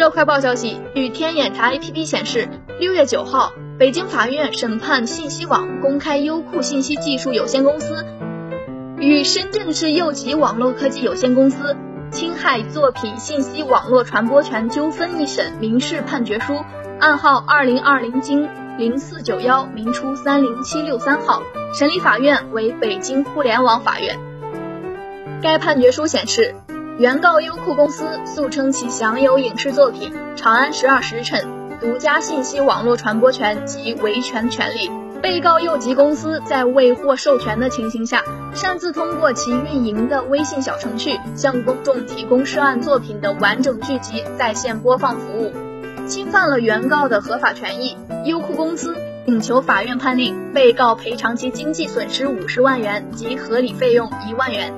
热快报消息，据天眼查 APP 显示，六月九号，北京法院审判信息网公开优酷信息技术有限公司与深圳市佑吉网络科技有限公司侵害作品信息网络传播权纠纷一审民事判决书，案号二零二零经零四九幺明初三零七六三号，审理法院为北京互联网法院。该判决书显示。原告优酷公司诉称其享有影视作品《长安十二时辰》独家信息网络传播权及维权权利。被告佑吉公司在未获授权的情形下，擅自通过其运营的微信小程序向公众提供涉案作品的完整剧集在线播放服务，侵犯了原告的合法权益。优酷公司请求法院判令被告赔偿其经济损失五十万元及合理费用一万元。